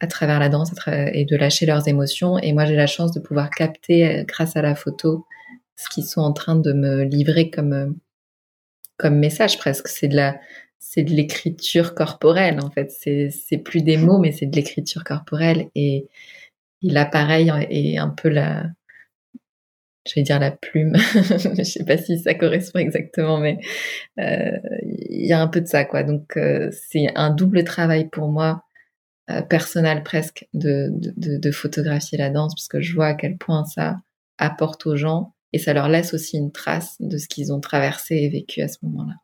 à travers la danse et de lâcher leurs émotions. Et moi j'ai la chance de pouvoir capter grâce à la photo ce qu'ils sont en train de me livrer comme comme message presque. C'est de la c'est de l'écriture corporelle en fait. C'est plus des mots mais c'est de l'écriture corporelle et, et l'appareil est un peu la je vais dire la plume, je sais pas si ça correspond exactement, mais euh, il y a un peu de ça, quoi. Donc euh, c'est un double travail pour moi, euh, personnel presque, de, photographier la danse, parce que je vois à quel point ça apporte aux gens et ça leur laisse aussi une trace de ce qu'ils ont traversé et vécu à ce moment-là.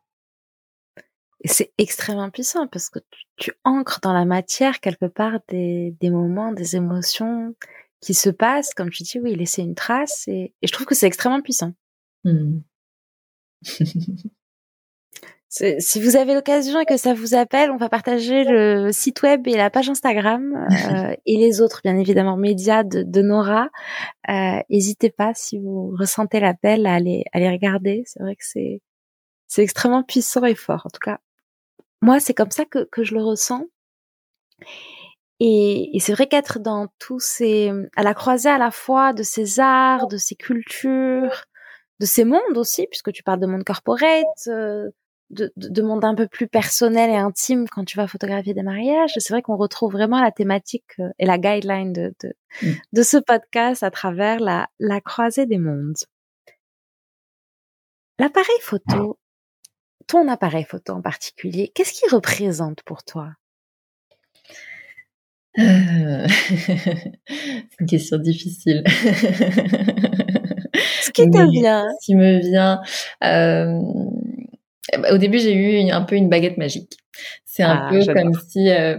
C'est extrêmement puissant parce que tu, tu, ancres dans la matière quelque part des, des moments, des émotions, qui se passe, comme tu dis, oui, laisser une trace. Et, je trouve que c'est extrêmement puissant. Hmm. si vous avez l'occasion et que ça vous appelle, on va partager le site web et la page Instagram euh, et les autres, bien évidemment, médias de, Nora. Euh, n'hésitez pas si vous ressentez l'appel à aller, à aller regarder. C'est vrai que c'est c'est extrêmement puissant et fort. En tout cas, moi, c'est comme ça que, que je le ressens. Et, et c'est vrai qu'être dans tous ces, à la croisée à la fois de ces arts, de ces cultures, de ces mondes aussi, puisque tu parles de monde corporate, euh, de, de, monde un peu plus personnel et intime quand tu vas photographier des mariages. C'est vrai qu'on retrouve vraiment la thématique euh, et la guideline de, de, mm. de, ce podcast à travers la, la croisée des mondes. L'appareil photo, ton appareil photo en particulier, qu'est-ce qu'il représente pour toi? Euh... C'est une question difficile. Ce qui te vient Ce qui me vient. Euh... Au début, j'ai eu un peu une baguette magique. C'est un ah, peu comme si, euh,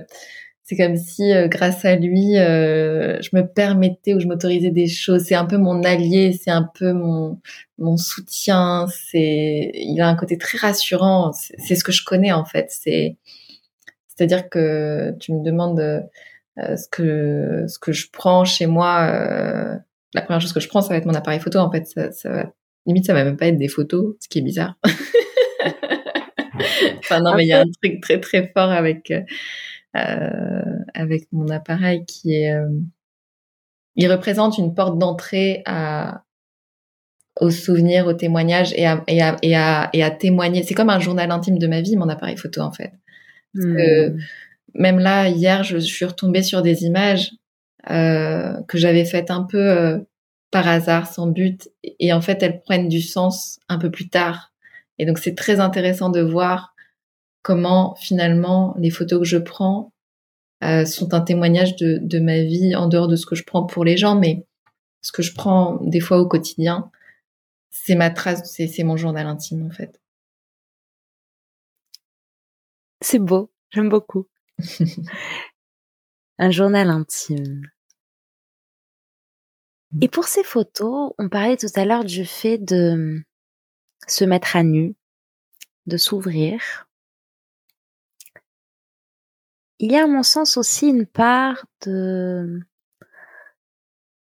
c'est comme si, euh, grâce à lui, euh, je me permettais ou je m'autorisais des choses. C'est un peu mon allié, c'est un peu mon mon soutien. C'est, il a un côté très rassurant. C'est ce que je connais en fait. C'est, c'est-à-dire que tu me demandes ce que ce que je prends chez moi. Euh, la première chose que je prends, ça va être mon appareil photo. En fait, ça, ça va, limite, ça va même pas être des photos, ce qui est bizarre. enfin non, mais il y a un truc très très fort avec euh, avec mon appareil qui est, euh, il représente une porte d'entrée à aux souvenirs, aux témoignages et à, et à, et à, et à témoigner. C'est comme un journal intime de ma vie, mon appareil photo en fait. Parce que hmm. Même là, hier, je, suis retombée sur des images euh, que j'avais faites un peu euh, par hasard, sans but, et en fait, elles prennent du sens un peu plus tard. Et donc, c'est très intéressant de voir comment finalement les photos que je prends euh, sont un témoignage de, de, ma vie en dehors de ce que je prends pour les gens, mais ce que je prends des fois au quotidien, c'est ma trace, c'est mon journal intime en fait. C'est beau, j'aime beaucoup. un journal intime. Et pour ces photos, on parlait tout à l'heure du fait de se mettre à nu, de s'ouvrir, il y a à mon sens aussi une part de,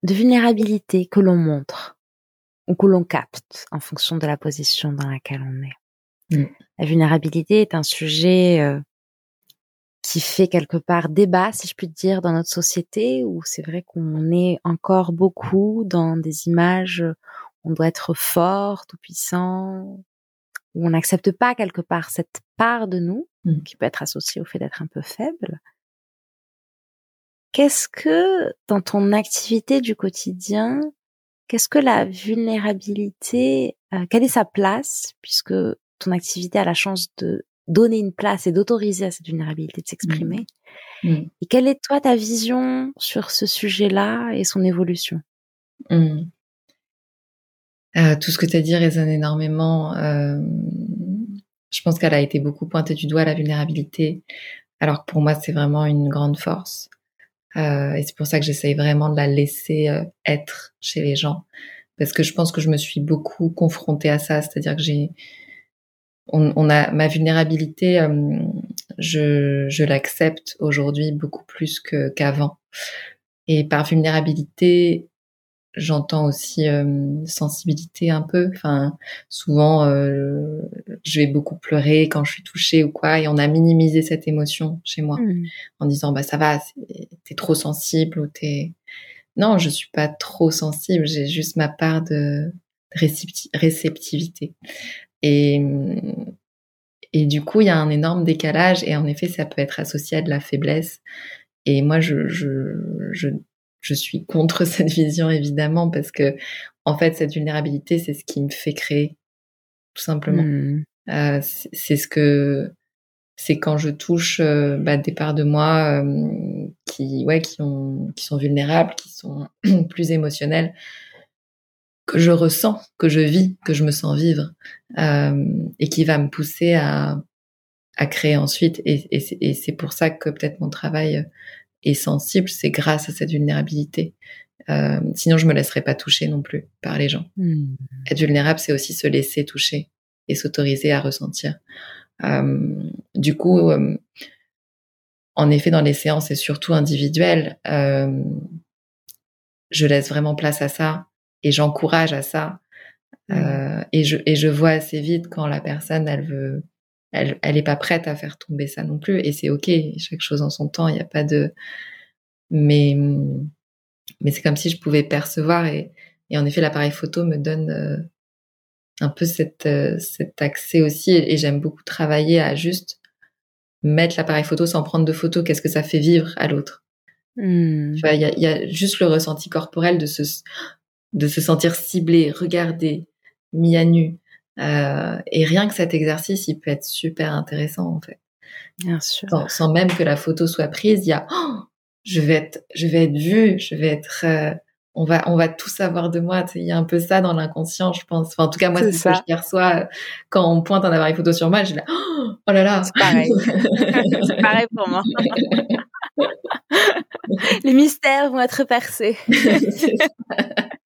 de vulnérabilité que l'on montre ou que l'on capte en fonction de la position dans laquelle on est. Mm. La vulnérabilité est un sujet euh, qui fait quelque part débat, si je puis dire, dans notre société, où c'est vrai qu'on est encore beaucoup dans des images où on doit être fort, tout puissant, où on n'accepte pas quelque part cette part de nous mmh. qui peut être associée au fait d'être un peu faible. Qu'est-ce que dans ton activité du quotidien, qu'est-ce que la vulnérabilité, euh, quelle est sa place puisque ton activité a la chance de donner une place et d'autoriser à cette vulnérabilité de s'exprimer. Mmh. Mmh. Et quelle est toi ta vision sur ce sujet-là et son évolution? Euh, tout ce que tu as dit résonne énormément. Euh, je pense qu'elle a été beaucoup pointée du doigt, la vulnérabilité, alors que pour moi, c'est vraiment une grande force. Euh, et c'est pour ça que j'essaye vraiment de la laisser être chez les gens. Parce que je pense que je me suis beaucoup confrontée à ça. C'est-à-dire que j'ai... On, on, a ma vulnérabilité, euh, je, je l'accepte aujourd'hui beaucoup plus que, qu'avant. Et par vulnérabilité, j'entends aussi euh, sensibilité un peu. Enfin, souvent, euh, je vais beaucoup pleurer quand je suis touchée ou quoi, et on a minimisé cette émotion chez moi mmh. en disant bah ça va, t'es trop sensible ou t'es. Non, je suis pas trop sensible. J'ai juste ma part de réceptivité. Et et du coup, il y a un énorme décalage et en effet, ça peut être associé à de la faiblesse. Et moi, je, je, je je suis contre cette vision évidemment parce que en fait cette vulnérabilité c'est ce qui me fait créer tout simplement. Mmh. Euh, c'est ce que c'est quand je touche euh, bah, des parts de moi euh, qui ouais qui ont qui sont vulnérables, qui sont plus émotionnelles que je ressens, que je vis, que je me sens vivre et qui va me pousser à à créer ensuite et, et c'est pour ça que peut-être mon travail et sensible, c'est grâce à cette vulnérabilité. Euh, sinon, je me laisserais pas toucher non plus par les gens. Hmm. Être vulnérable, c'est aussi se laisser toucher et s'autoriser à ressentir. Euh, du coup, euh, en effet, dans les séances et surtout individuelles, euh, je laisse vraiment place à ça et j'encourage à ça. Euh, et je et je vois assez vite quand la personne elle veut elle elle est pas prête à faire tomber ça non plus et c'est ok chaque chose en son temps il n'y a pas de mais mais c'est comme si je pouvais percevoir et et en effet l'appareil photo me donne euh, un peu cette euh, cet accès aussi et, j'aime beaucoup travailler à juste mettre l'appareil photo sans prendre de photos qu'est-ce que ça fait vivre à l'autre? Mmh. tu vois il y a, y a juste le ressenti corporel de se de se sentir ciblé regardé mis à nu. Euh, et rien que cet exercice, il peut être super intéressant en fait. Bien sûr. Sans, même que la photo soit prise, il y a oh, je vais être je vais être vue, je vais être euh, on va on va tout savoir de moi. Il y a un peu ça dans l'inconscient, je pense. Enfin, en tout cas, moi, c'est ce que je perçois euh, quand on pointe un appareil photo sur moi. Je dis oh, oh là là. C'est pareil. c'est pareil pour moi. Les mystères vont être percés.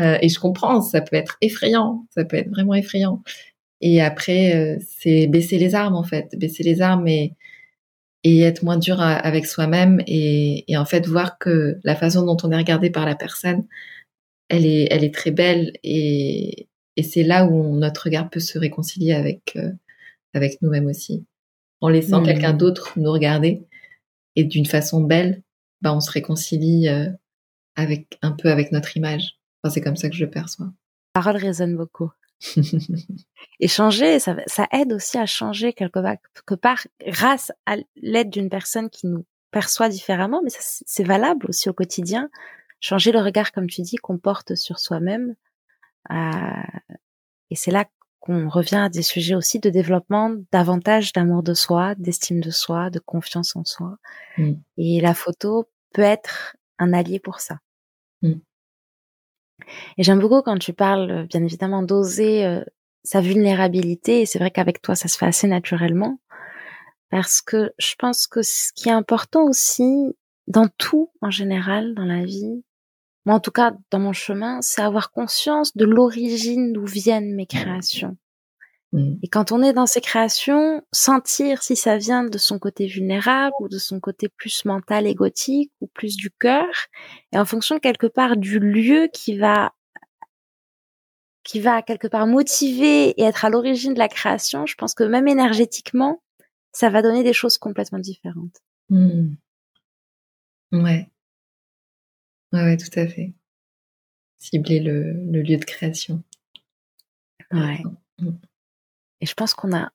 Euh, et je comprends, ça peut être effrayant, ça peut être vraiment effrayant. Et après, euh, c'est baisser les armes en fait, baisser les armes et, et être moins dur avec soi-même et, et, en fait voir que la façon dont on est regardé par la personne, elle est, elle est très belle et, et c'est là où notre regard peut se réconcilier avec, euh, avec nous-mêmes aussi. En laissant mmh. quelqu'un d'autre nous regarder et d'une façon belle, bah on se réconcilie avec un peu avec notre image c'est comme ça que je le perçois. Parole résonne beaucoup. et changer, ça, ça, aide aussi à changer quelque part, quelque part grâce à l'aide d'une personne qui nous perçoit différemment, mais c'est valable aussi au quotidien. Changer le regard, comme tu dis, qu'on porte sur soi-même. Euh, et c'est là qu'on revient à des sujets aussi de développement davantage d'amour de soi, d'estime de soi, de confiance en soi. Mm. Et la photo peut être un allié pour ça. Mm. Et j'aime beaucoup quand tu parles, euh, bien évidemment, d'oser euh, sa vulnérabilité. Et c'est vrai qu'avec toi, ça se fait assez naturellement. Parce que je pense que ce qui est important aussi, dans tout en général, dans la vie, moi en tout cas dans mon chemin, c'est avoir conscience de l'origine d'où viennent mes créations. Mm. Et quand on est dans ces créations, sentir si ça vient de son côté vulnérable ou de son côté plus mental égotique ou plus du cœur, et en fonction quelque part du lieu qui va qui va quelque part motiver et être à l'origine de la création, je pense que même énergétiquement, ça va donner des choses complètement différentes. Mm. Ouais. Ouais, ouais, tout à fait. Cibler le, le lieu de création. Ouais. Mm. Et je pense qu'on a,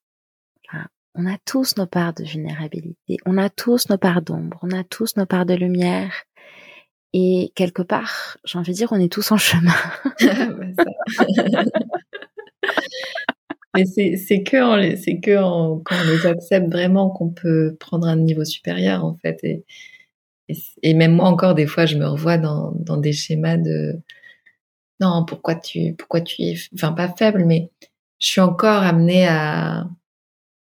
on a tous nos parts de vulnérabilité, on a tous nos parts d'ombre, on a tous nos parts de lumière. Et quelque part, j'ai envie de dire, on est tous en chemin. Mais c'est que, c'est que quand on les accepte vraiment qu'on peut prendre un niveau supérieur en fait. Et, et, même moi encore des fois, je me revois dans, dans des schémas de non, pourquoi tu, pourquoi tu es, enfin pas faible, mais je suis encore amenée à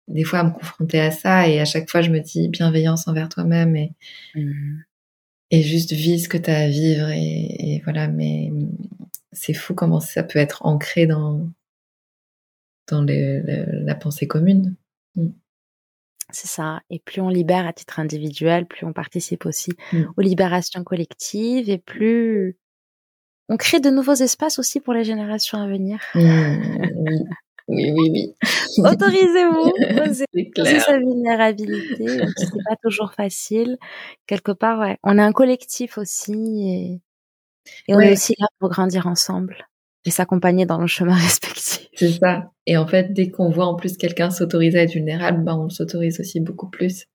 des fois à me confronter à ça et à chaque fois je me dis bienveillance envers toi-même et mmh. et juste vis ce que tu as à vivre et, voilà mais c'est fou comment ça peut être ancré dans dans la pensée commune. Mmh. C'est ça. Et plus on libère à titre individuel, plus on participe aussi mmh. aux libérations collectives et plus on crée de nouveaux espaces aussi pour les générations à venir. Oui, oui, oui. Autorisez-vous, osez sa vulnérabilité, c'est pas toujours facile. Quelque part, ouais, on est un collectif aussi et, et on est aussi là pour grandir ensemble et s'accompagner dans nos chemins respectifs. C'est ça. Et en fait, dès qu'on voit en plus quelqu'un s'autoriser à être vulnérable, ben on s'autorise aussi beaucoup plus.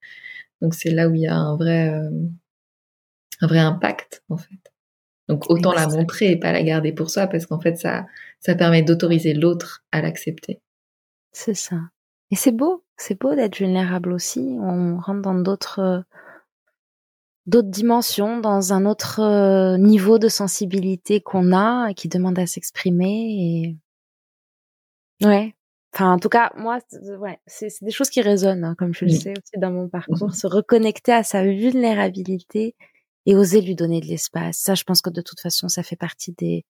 Donc c'est là où il y a un vrai, euh, un vrai impact en fait. Donc autant la montrer et pas la garder pour soi parce qu'en fait ça ça permet d'autoriser l'autre à l'accepter. C'est ça. Et c'est beau, c'est beau d'être vulnérable aussi. On rentre dans d'autres d'autres dimensions, dans un autre euh, niveau de sensibilité qu'on a et qui demande à s'exprimer. Et ouais. Enfin, en tout cas, moi, ouais, c'est des choses qui résonnent, hein, comme je le sais aussi dans mon parcours. Se reconnecter à sa vulnérabilité et oser lui donner de l'espace. Ça, je pense que de toute façon, ça fait partie des,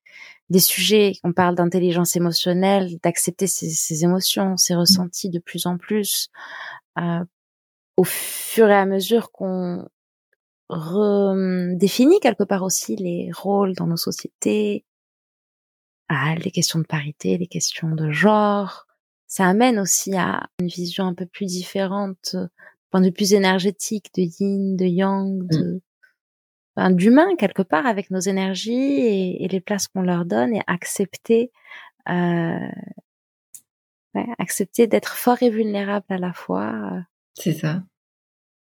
des sujets. On parle d'intelligence émotionnelle, d'accepter ses, ses, émotions, ses mmh. ressentis de plus en plus. Euh, au fur et à mesure qu'on redéfinit quelque part aussi les rôles dans nos sociétés, ah, les questions de parité, les questions de genre. Ça amène aussi à une vision un peu plus différente, point de vue plus énergétique de yin, de yang, de, mm. d'humain quelque part avec nos énergies et, et les places qu'on leur donne et accepter, euh, ouais, accepter d'être fort et vulnérable à la fois. Euh, C'est ça.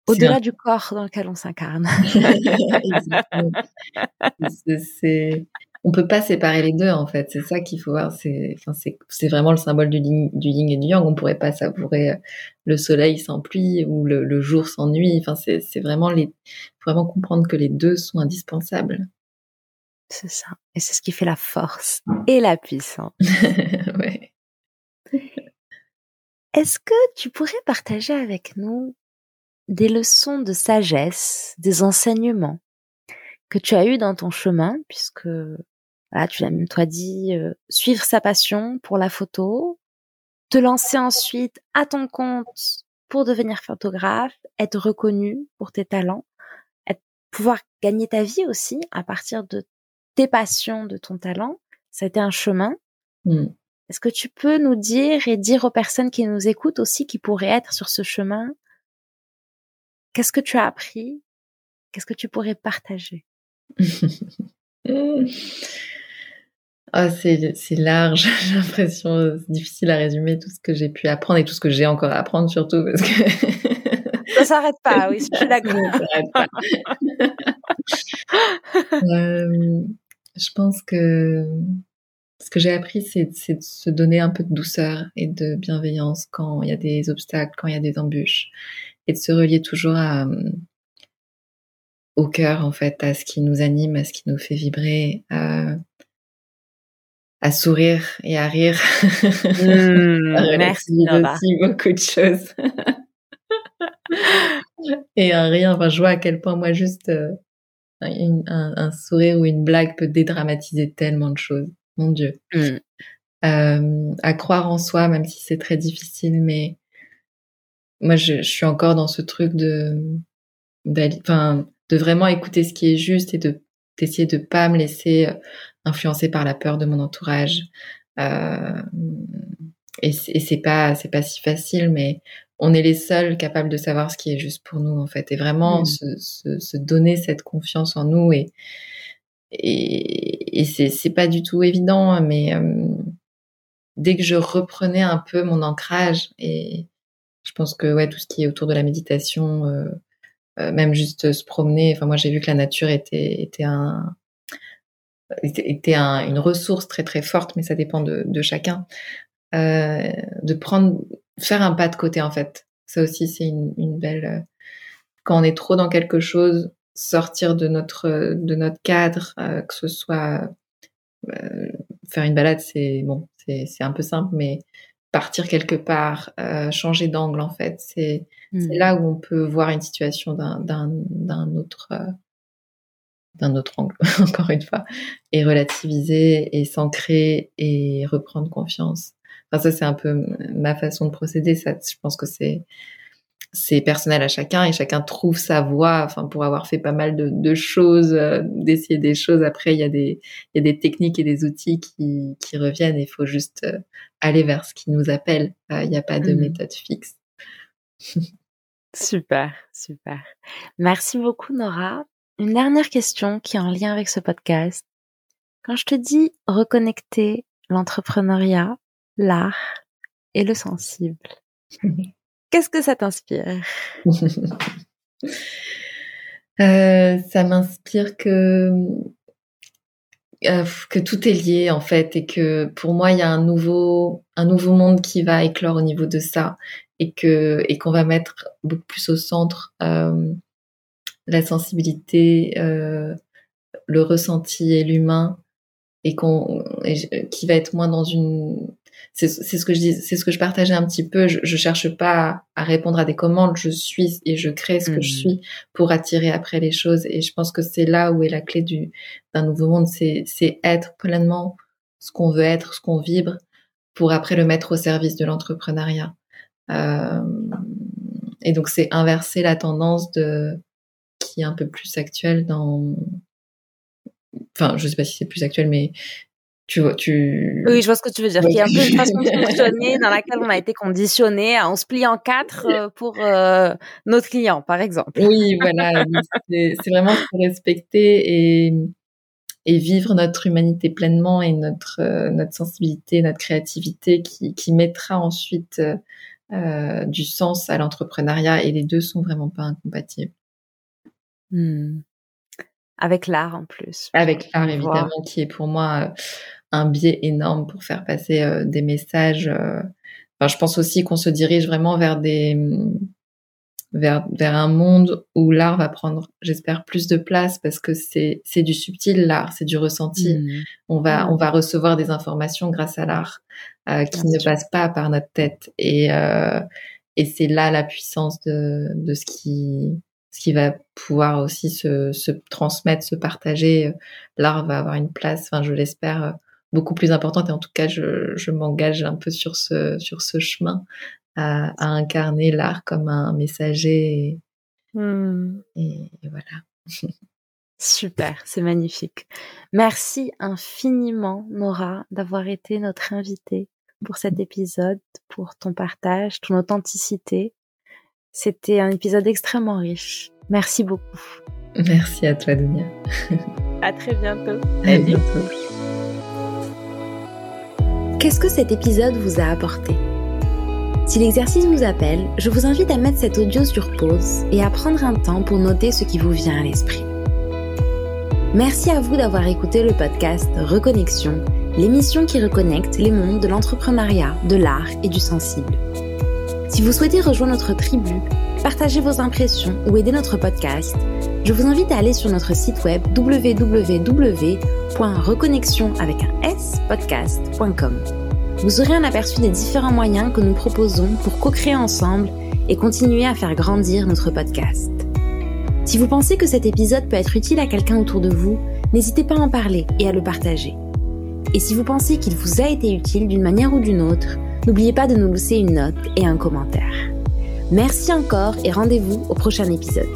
Au-delà du corps dans lequel on s'incarne. c'est, on peut pas séparer les deux en fait. C'est ça qu'il faut voir. C'est, enfin, c'est, c'est vraiment le symbole du, du yin et du yang. On pourrait pas savourer euh, le soleil sans pluie ou le, le jour sans nuit. Enfin, c'est, c'est vraiment les, faut vraiment comprendre que les deux sont indispensables. C'est ça. Et c'est ce qui fait la force et la puissance. ouais. Est-ce que tu pourrais partager avec nous des leçons de sagesse, des enseignements que tu as eu dans ton chemin, puisque voilà, tu l'as même toi dit, euh, suivre sa passion pour la photo, te lancer ensuite à ton compte pour devenir photographe, être reconnu pour tes talents, être, pouvoir gagner ta vie aussi à partir de tes passions, de ton talent. Ça a été un chemin. Mm. Est-ce que tu peux nous dire et dire aux personnes qui nous écoutent aussi qui pourraient être sur ce chemin, qu'est-ce que tu as appris Qu'est-ce que tu pourrais partager? Ah, c'est, large, j'ai l'impression, c'est difficile à résumer tout ce que j'ai pu apprendre et tout ce que j'ai encore à apprendre surtout parce que... Ça s'arrête pas, oui, je suis d'accord. euh, je pense que ce que j'ai appris, c'est, c'est de se donner un peu de douceur et de bienveillance quand il y a des obstacles, quand il y a des embûches et de se relier toujours à, au cœur, en fait, à ce qui nous anime, à ce qui nous fait vibrer, à, à sourire et à rire. Mmh, merci. aussi beaucoup de choses. et à rire, enfin, je vois à quel point moi juste euh, un, un, sourire ou une blague peut dédramatiser tellement de choses. Mon Dieu. Mmh. Euh, à croire en soi, même si c'est très difficile, mais moi, je, je, suis encore dans ce truc de, enfin, de vraiment écouter ce qui est juste et de d'essayer de pas me laisser influencer par la peur de mon entourage. Euh, et c'est pas c'est pas si facile, mais on est les seuls capables de savoir ce qui est juste pour nous en fait, et vraiment mmh. se, se, se, donner cette confiance en nous et et, et c'est c'est pas du tout évident, mais euh, dès que je reprenais un peu mon ancrage et je pense que ouais tout ce qui est autour de la méditation euh, euh, même juste se promener. Enfin, moi, j'ai vu que la nature était, était un, était, un, une ressource très très forte, mais ça dépend de, de chacun. Euh, de prendre, faire un pas de côté en fait. Ça aussi, c'est une, une belle. Euh, quand on est trop dans quelque chose, sortir de notre de notre cadre, euh, que ce soit euh, faire une balade, c'est bon, c'est c'est un peu simple, mais partir quelque part, changer d'angle en fait. C'est mmh. là où on peut voir une situation d'un autre d'un autre angle encore une fois et relativiser et s'ancrer et reprendre confiance. Enfin ça c'est un peu ma façon de procéder. Ça, je pense que c'est c'est personnel à chacun et chacun trouve sa voie. Enfin, pour avoir fait pas mal de, de choses, euh, d'essayer des choses. Après, il y a des, il y a des techniques et des outils qui, qui reviennent. Il faut juste euh, aller vers ce qui nous appelle. Euh, il n'y a pas de mmh. méthode fixe. super, super. Merci beaucoup, Nora. Une dernière question qui est en lien avec ce podcast. Quand je te dis reconnecter l'entrepreneuriat, l'art et le sensible, Qu'est-ce que ça t'inspire? Euh, Ça m'inspire que euh, que tout est lié en fait et que pour moi il y a un nouveau un nouveau monde qui va éclore au niveau de ça et que et qu'on va mettre beaucoup plus au centre euh, la sensibilité, euh, le ressenti et l'humain et qu'on qui va être moins dans une c'est ce que je dis c'est ce que je partageais un petit peu je, je cherche pas à, répondre à des commandes je suis et je crée ce que je mmh. suis pour attirer après les choses et je pense que c'est là où est la clé du d'un nouveau monde c'est c'est être pleinement ce qu'on veut être ce qu'on vibre pour après le mettre au service de l'entrepreneuriat euh, et donc c'est inverser la tendance de qui est un peu plus actuelle dans enfin je sais pas si c'est plus actuel mais tu vois, tu. Oui, je vois ce que tu veux dire. Il y a un peu une façon de fonctionner dans laquelle on a été conditionné à on se plie en quatre euh, pour euh, notre client, par exemple. Oui, voilà. c'est vraiment se respecter et, et vivre notre humanité pleinement et notre euh, notre sensibilité, notre créativité qui, qui mettra ensuite du sens à l'entrepreneuriat et les deux sont vraiment pas incompatibles. Hmm. Avec l'art en plus. Avec l'art évidemment, qui est pour moi euh, un biais énorme pour faire passer euh, des messages. Euh. Enfin, je pense aussi qu'on se dirige vraiment vers des vers, vers un monde où l'art va prendre, j'espère, plus de place parce que c'est c'est du subtil l'art, c'est du ressenti. Mmh. On va on va recevoir des informations grâce à l'art qui ne passent pas par notre tête et et c'est là la puissance de de ce qui ce qui va pouvoir aussi se, se transmettre, se partager. L'art va avoir une place, enfin je l'espère, beaucoup plus importante. Et en tout cas, je, je m'engage un peu sur ce sur ce chemin à, à incarner l'art comme un messager. Et, mmh. et, voilà. Super, c'est magnifique. Merci infiniment, Nora, d'avoir été notre invitée pour cet épisode, pour ton partage, ton authenticité. C'était un épisode extrêmement riche. Merci beaucoup. Merci à toi, Dunia. à très bientôt. À bientôt. Qu'est-ce que cet épisode vous a apporté? Si l'exercice vous appelle, je vous invite à mettre cet audio sur pause et à prendre un temps pour noter ce qui vous vient à l'esprit. Merci à vous d'avoir écouté le podcast Reconnexion, l'émission qui reconnecte les mondes de l'entrepreneuriat, de l'art et du sensible. Si vous souhaitez rejoindre notre tribu, partager vos impressions ou aider notre podcast, je vous invite à aller sur notre site web www.reconnexion. Vous aurez un aperçu des différents moyens que nous proposons pour co-créer ensemble et continuer à faire grandir notre podcast. Si vous pensez que cet épisode peut être utile à quelqu'un autour de vous, n'hésitez pas à en parler et à le partager. Et si vous pensez qu'il vous a été utile d'une manière ou d'une autre, N'oubliez pas de nous laisser une note et un commentaire. Merci encore et rendez-vous au prochain épisode.